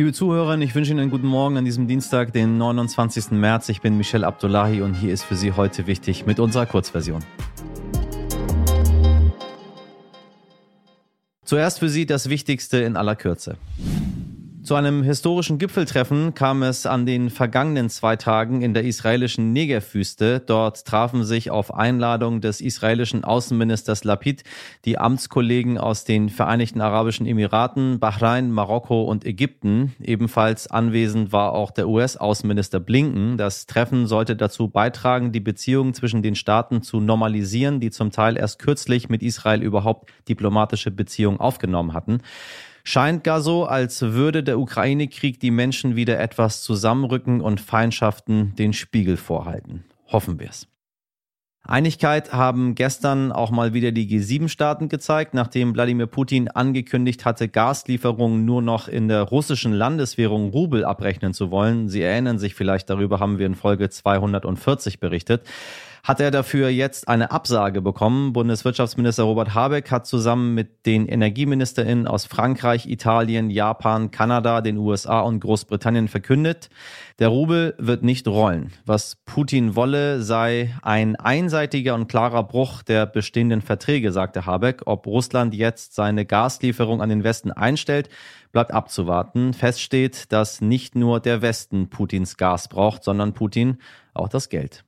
Liebe Zuhörer, ich wünsche Ihnen einen guten Morgen an diesem Dienstag, den 29. März. Ich bin Michel Abdullahi und hier ist für Sie heute wichtig mit unserer Kurzversion. Zuerst für Sie das Wichtigste in aller Kürze. Zu einem historischen Gipfeltreffen kam es an den vergangenen zwei Tagen in der israelischen Negev-Wüste. Dort trafen sich auf Einladung des israelischen Außenministers Lapid die Amtskollegen aus den Vereinigten Arabischen Emiraten, Bahrain, Marokko und Ägypten. Ebenfalls anwesend war auch der US-Außenminister Blinken. Das Treffen sollte dazu beitragen, die Beziehungen zwischen den Staaten zu normalisieren, die zum Teil erst kürzlich mit Israel überhaupt diplomatische Beziehungen aufgenommen hatten. Scheint gar so, als würde der Ukraine-Krieg die Menschen wieder etwas zusammenrücken und Feindschaften den Spiegel vorhalten. Hoffen wir es. Einigkeit haben gestern auch mal wieder die G7-Staaten gezeigt, nachdem Wladimir Putin angekündigt hatte, Gaslieferungen nur noch in der russischen Landeswährung Rubel abrechnen zu wollen. Sie erinnern sich vielleicht, darüber haben wir in Folge 240 berichtet hat er dafür jetzt eine Absage bekommen. Bundeswirtschaftsminister Robert Habeck hat zusammen mit den Energieministerinnen aus Frankreich, Italien, Japan, Kanada, den USA und Großbritannien verkündet, der Rubel wird nicht rollen. Was Putin wolle, sei ein einseitiger und klarer Bruch der bestehenden Verträge, sagte Habeck. Ob Russland jetzt seine Gaslieferung an den Westen einstellt, bleibt abzuwarten. Fest steht, dass nicht nur der Westen Putins Gas braucht, sondern Putin auch das Geld.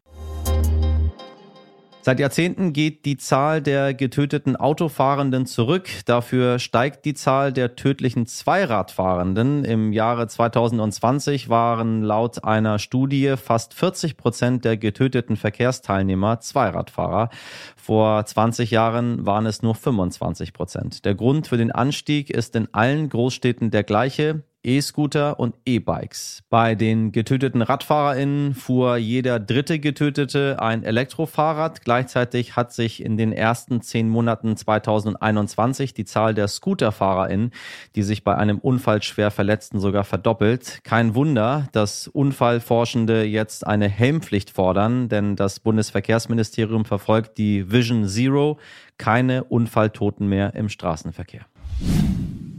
Seit Jahrzehnten geht die Zahl der getöteten Autofahrenden zurück. Dafür steigt die Zahl der tödlichen Zweiradfahrenden. Im Jahre 2020 waren laut einer Studie fast 40 Prozent der getöteten Verkehrsteilnehmer Zweiradfahrer. Vor 20 Jahren waren es nur 25 Prozent. Der Grund für den Anstieg ist in allen Großstädten der gleiche. E-Scooter und E-Bikes. Bei den getöteten RadfahrerInnen fuhr jeder dritte Getötete ein Elektrofahrrad. Gleichzeitig hat sich in den ersten zehn Monaten 2021 die Zahl der ScooterfahrerInnen, die sich bei einem Unfall schwer verletzten, sogar verdoppelt. Kein Wunder, dass Unfallforschende jetzt eine Helmpflicht fordern, denn das Bundesverkehrsministerium verfolgt die Vision Zero, keine Unfalltoten mehr im Straßenverkehr.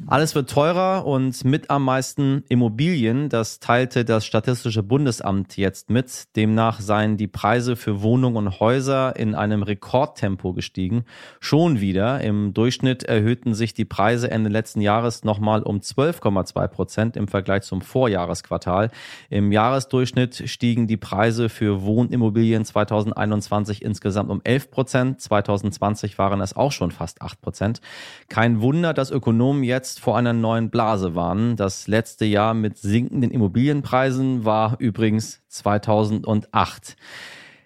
Alles wird teurer und mit am meisten Immobilien. Das teilte das Statistische Bundesamt jetzt mit. Demnach seien die Preise für Wohnungen und Häuser in einem Rekordtempo gestiegen. Schon wieder. Im Durchschnitt erhöhten sich die Preise Ende letzten Jahres nochmal um 12,2 Prozent im Vergleich zum Vorjahresquartal. Im Jahresdurchschnitt stiegen die Preise für Wohnimmobilien 2021 insgesamt um 11 Prozent. 2020 waren es auch schon fast 8 Prozent. Kein Wunder, dass Ökonomen jetzt jetzt vor einer neuen Blase warnen. Das letzte Jahr mit sinkenden Immobilienpreisen war übrigens 2008.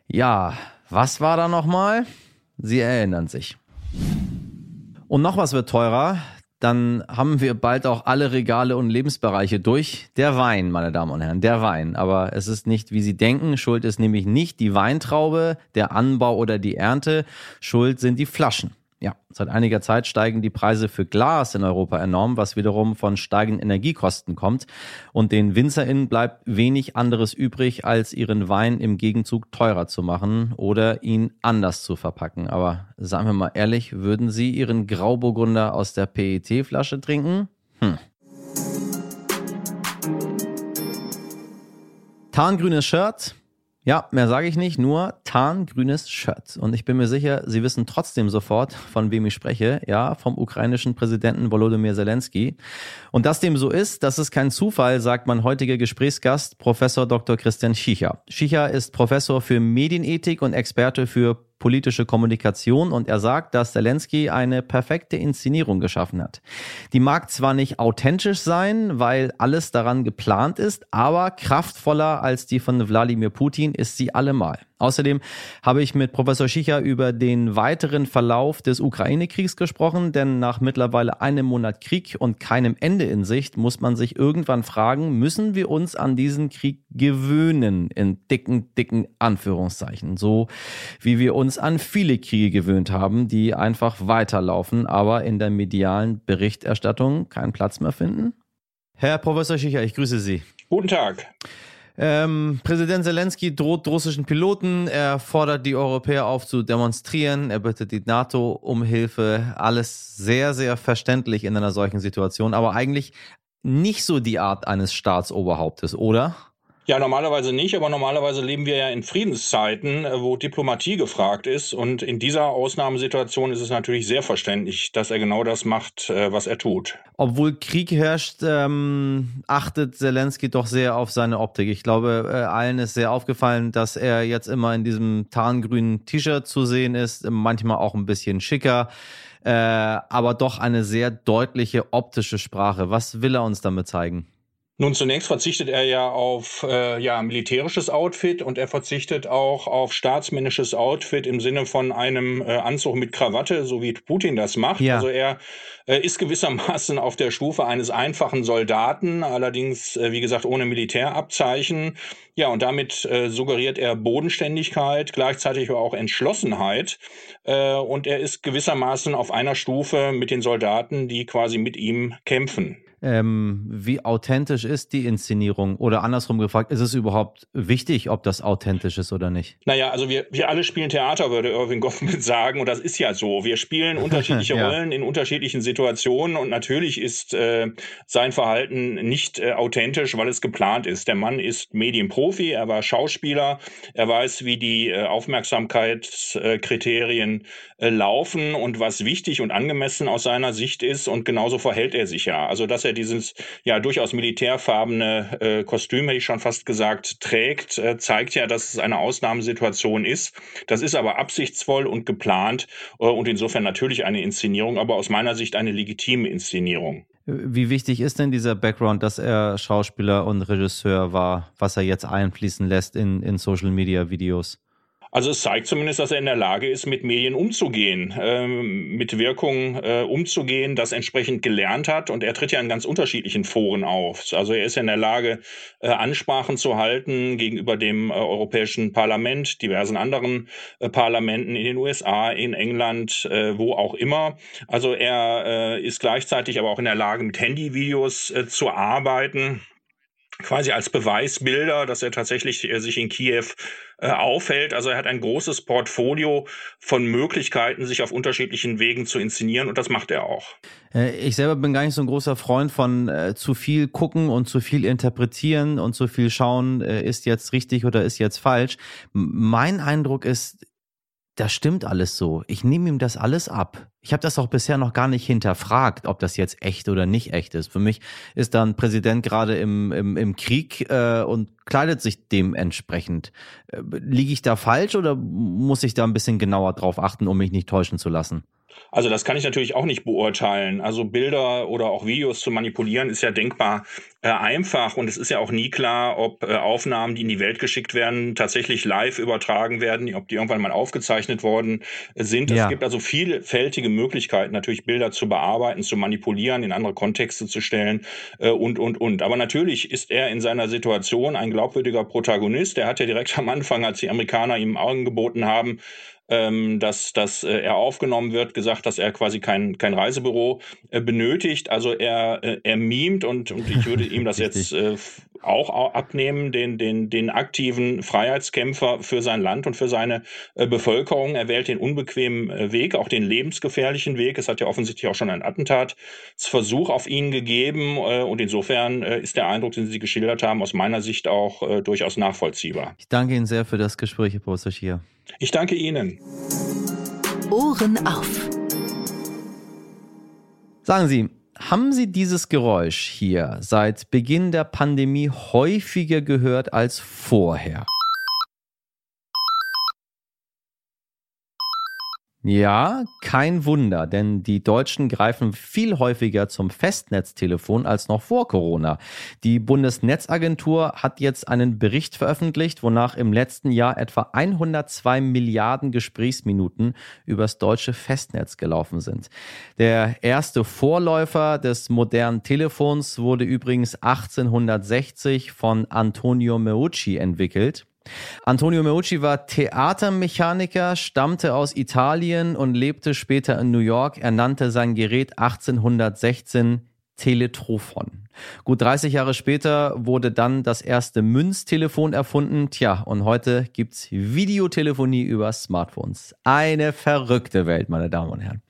Ja, was war da nochmal? Sie erinnern sich. Und noch was wird teurer. Dann haben wir bald auch alle Regale und Lebensbereiche durch. Der Wein, meine Damen und Herren, der Wein. Aber es ist nicht, wie Sie denken. Schuld ist nämlich nicht die Weintraube, der Anbau oder die Ernte. Schuld sind die Flaschen. Ja, seit einiger Zeit steigen die Preise für Glas in Europa enorm, was wiederum von steigenden Energiekosten kommt. Und den WinzerInnen bleibt wenig anderes übrig, als ihren Wein im Gegenzug teurer zu machen oder ihn anders zu verpacken. Aber sagen wir mal ehrlich, würden Sie Ihren Grauburgunder aus der PET-Flasche trinken? Hm. Tarngrünes Shirt, ja, mehr sage ich nicht, nur tarngrünes Shirt. Und ich bin mir sicher, Sie wissen trotzdem sofort, von wem ich spreche. Ja, vom ukrainischen Präsidenten Volodymyr Zelensky. Und dass dem so ist, das ist kein Zufall, sagt mein heutiger Gesprächsgast, Professor Dr. Christian Schicher. Schicher ist Professor für Medienethik und Experte für politische Kommunikation und er sagt, dass Zelensky eine perfekte Inszenierung geschaffen hat. Die mag zwar nicht authentisch sein, weil alles daran geplant ist, aber kraftvoller als die von Wladimir Putin ist sie allemal. Außerdem habe ich mit Professor Schicher über den weiteren Verlauf des Ukraine-Kriegs gesprochen, denn nach mittlerweile einem Monat Krieg und keinem Ende in Sicht muss man sich irgendwann fragen, müssen wir uns an diesen Krieg gewöhnen, in dicken, dicken Anführungszeichen, so wie wir uns an viele Kriege gewöhnt haben, die einfach weiterlaufen, aber in der medialen Berichterstattung keinen Platz mehr finden? Herr Professor Schicher, ich grüße Sie. Guten Tag. Ähm, Präsident Zelensky droht russischen Piloten, er fordert die Europäer auf zu demonstrieren, er bittet die NATO um Hilfe. Alles sehr, sehr verständlich in einer solchen Situation. Aber eigentlich nicht so die Art eines Staatsoberhauptes, oder? Ja, normalerweise nicht, aber normalerweise leben wir ja in Friedenszeiten, äh, wo Diplomatie gefragt ist. Und in dieser Ausnahmesituation ist es natürlich sehr verständlich, dass er genau das macht, äh, was er tut. Obwohl Krieg herrscht, ähm, achtet Zelensky doch sehr auf seine Optik. Ich glaube, äh, allen ist sehr aufgefallen, dass er jetzt immer in diesem tarngrünen T-Shirt zu sehen ist, manchmal auch ein bisschen schicker. Äh, aber doch eine sehr deutliche optische Sprache. Was will er uns damit zeigen? Nun, zunächst verzichtet er ja auf äh, ja, militärisches Outfit und er verzichtet auch auf staatsmännisches Outfit im Sinne von einem äh, Anzug mit Krawatte, so wie Putin das macht. Ja. Also er äh, ist gewissermaßen auf der Stufe eines einfachen Soldaten, allerdings, äh, wie gesagt, ohne Militärabzeichen. Ja, und damit äh, suggeriert er Bodenständigkeit, gleichzeitig aber auch Entschlossenheit. Äh, und er ist gewissermaßen auf einer Stufe mit den Soldaten, die quasi mit ihm kämpfen ähm, wie authentisch ist die Inszenierung? Oder andersrum gefragt, ist es überhaupt wichtig, ob das authentisch ist oder nicht? Naja, also wir, wir alle spielen Theater, würde Irving Goffman sagen. Und das ist ja so. Wir spielen unterschiedliche ja. Rollen in unterschiedlichen Situationen. Und natürlich ist äh, sein Verhalten nicht äh, authentisch, weil es geplant ist. Der Mann ist Medienprofi, er war Schauspieler, er weiß, wie die äh, Aufmerksamkeitskriterien äh, laufen und was wichtig und angemessen aus seiner Sicht ist. Und genauso verhält er sich ja. Also, dass er dieses ja durchaus militärfarbene äh, Kostüm, hätte ich schon fast gesagt, trägt, äh, zeigt ja, dass es eine Ausnahmesituation ist. Das ist aber absichtsvoll und geplant äh, und insofern natürlich eine Inszenierung, aber aus meiner Sicht eine legitime Inszenierung. Wie wichtig ist denn dieser Background, dass er Schauspieler und Regisseur war, was er jetzt einfließen lässt in, in Social Media Videos? Also es zeigt zumindest, dass er in der Lage ist, mit Medien umzugehen, ähm, mit Wirkung äh, umzugehen, das entsprechend gelernt hat. Und er tritt ja in ganz unterschiedlichen Foren auf. Also er ist ja in der Lage, äh, Ansprachen zu halten gegenüber dem äh, Europäischen Parlament, diversen anderen äh, Parlamenten in den USA, in England, äh, wo auch immer. Also er äh, ist gleichzeitig aber auch in der Lage, mit Handyvideos zu arbeiten quasi als Beweisbilder, dass er tatsächlich äh, sich in Kiew äh, aufhält. Also er hat ein großes Portfolio von Möglichkeiten, sich auf unterschiedlichen Wegen zu inszenieren und das macht er auch. Äh, ich selber bin gar nicht so ein großer Freund von äh, zu viel gucken und zu viel interpretieren und zu viel schauen, äh, ist jetzt richtig oder ist jetzt falsch. Mein Eindruck ist, das stimmt alles so. Ich nehme ihm das alles ab. Ich habe das auch bisher noch gar nicht hinterfragt, ob das jetzt echt oder nicht echt ist. Für mich ist da ein Präsident gerade im, im, im Krieg äh, und kleidet sich dementsprechend. Äh, liege ich da falsch oder muss ich da ein bisschen genauer drauf achten, um mich nicht täuschen zu lassen? Also das kann ich natürlich auch nicht beurteilen. Also Bilder oder auch Videos zu manipulieren ist ja denkbar äh, einfach und es ist ja auch nie klar, ob äh, Aufnahmen, die in die Welt geschickt werden, tatsächlich live übertragen werden, ob die irgendwann mal aufgezeichnet worden sind. Ja. Es gibt also vielfältige Möglichkeiten, natürlich Bilder zu bearbeiten, zu manipulieren, in andere Kontexte zu stellen äh, und, und, und. Aber natürlich ist er in seiner Situation ein glaubwürdiger Protagonist. Er hat ja direkt am Anfang, als die Amerikaner ihm Augen geboten haben, ähm, dass, dass äh, er aufgenommen wird, gesagt, dass er quasi kein, kein Reisebüro äh, benötigt. Also er, äh, er mimt und, und ich würde ihm das jetzt äh, auch abnehmen, den, den, den aktiven Freiheitskämpfer für sein Land und für seine äh, Bevölkerung. Er wählt den unbequemen äh, Weg, auch den lebensgefährlichen Weg. Es hat ja offensichtlich auch schon ein Attentatsversuch auf ihn gegeben äh, und insofern ist der Eindruck, den Sie geschildert haben, aus meiner Sicht auch durchaus nachvollziehbar. Ich danke Ihnen sehr für das Gespräch, Herr Professor Schier. Ich danke Ihnen. Ohren auf. Sagen Sie, haben Sie dieses Geräusch hier seit Beginn der Pandemie häufiger gehört als vorher? Ja, kein Wunder, denn die Deutschen greifen viel häufiger zum Festnetztelefon als noch vor Corona. Die Bundesnetzagentur hat jetzt einen Bericht veröffentlicht, wonach im letzten Jahr etwa 102 Milliarden Gesprächsminuten übers deutsche Festnetz gelaufen sind. Der erste Vorläufer des modernen Telefons wurde übrigens 1860 von Antonio Meucci entwickelt. Antonio Meucci war Theatermechaniker, stammte aus Italien und lebte später in New York. Er nannte sein Gerät 1816 Teletrophon. Gut 30 Jahre später wurde dann das erste Münztelefon erfunden. Tja, und heute gibt's Videotelefonie über Smartphones. Eine verrückte Welt, meine Damen und Herren.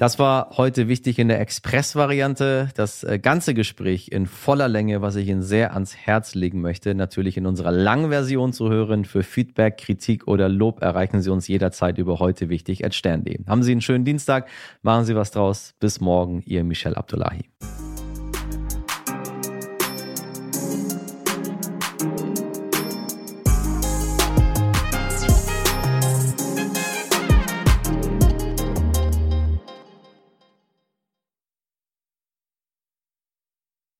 Das war heute wichtig in der Express-Variante. Das äh, ganze Gespräch in voller Länge, was ich Ihnen sehr ans Herz legen möchte, natürlich in unserer langen Version zu hören. Für Feedback, Kritik oder Lob erreichen Sie uns jederzeit über heute wichtig at stern.de. Haben Sie einen schönen Dienstag, machen Sie was draus. Bis morgen, Ihr Michel Abdullahi.